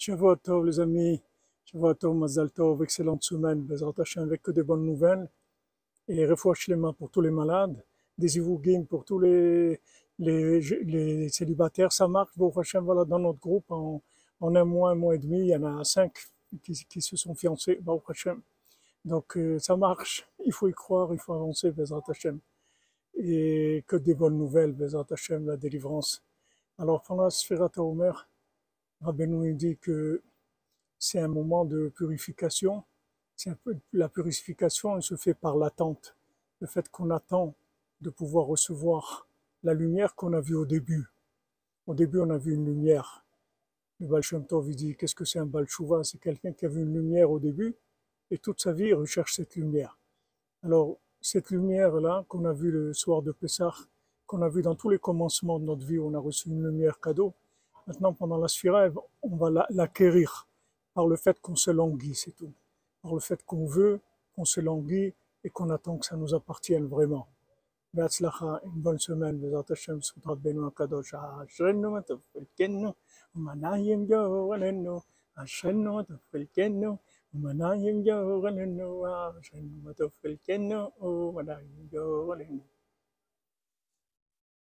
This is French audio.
Shavuot Tov, les amis. Shavuot Tov, Mazal Tov, excellente semaine. Bezrat Hashem, avec que de bonnes nouvelles. Et refouach les mains pour tous les malades. Des ivougim pour tous les, les, les célibataires. Ça marche, Baruch Hashem, voilà, dans notre groupe, en, en un mois, un mois et demi, il y en a cinq qui, qui se sont fiancés, Baruch Hashem. Donc, euh, ça marche. Il faut y croire, il faut avancer, Bezrat Hashem. Et que des bonnes nouvelles, Bezrat Hashem, la délivrance. Alors, pendant la Sfirat Omer, Rabbeinu dit que c'est un moment de purification. Un peu, la purification, se fait par l'attente. Le fait qu'on attend de pouvoir recevoir la lumière qu'on a vue au début. Au début, on a vu une lumière. Le Baal Shem Tov, dit, qu'est-ce que c'est un Baal C'est quelqu'un qui a vu une lumière au début et toute sa vie, il recherche cette lumière. Alors, cette lumière-là qu'on a vue le soir de Pessah, qu'on a vue dans tous les commencements de notre vie, on a reçu une lumière cadeau, Maintenant, pendant la sphira, on va l'acquérir par le fait qu'on se languit, c'est tout. Par le fait qu'on veut, qu'on se languit et qu'on attend que ça nous appartienne vraiment. בהצלחה, une bonne semaine, בעזרת השם, זכות רבנו הקדוש, אשרנו מה טוב חלקנו, ומנעים גורלנו, אשרנו מה טוב חלקנו, ומנעים גורלנו, אשרנו מה טוב חלקנו, ומנעים גורלנו.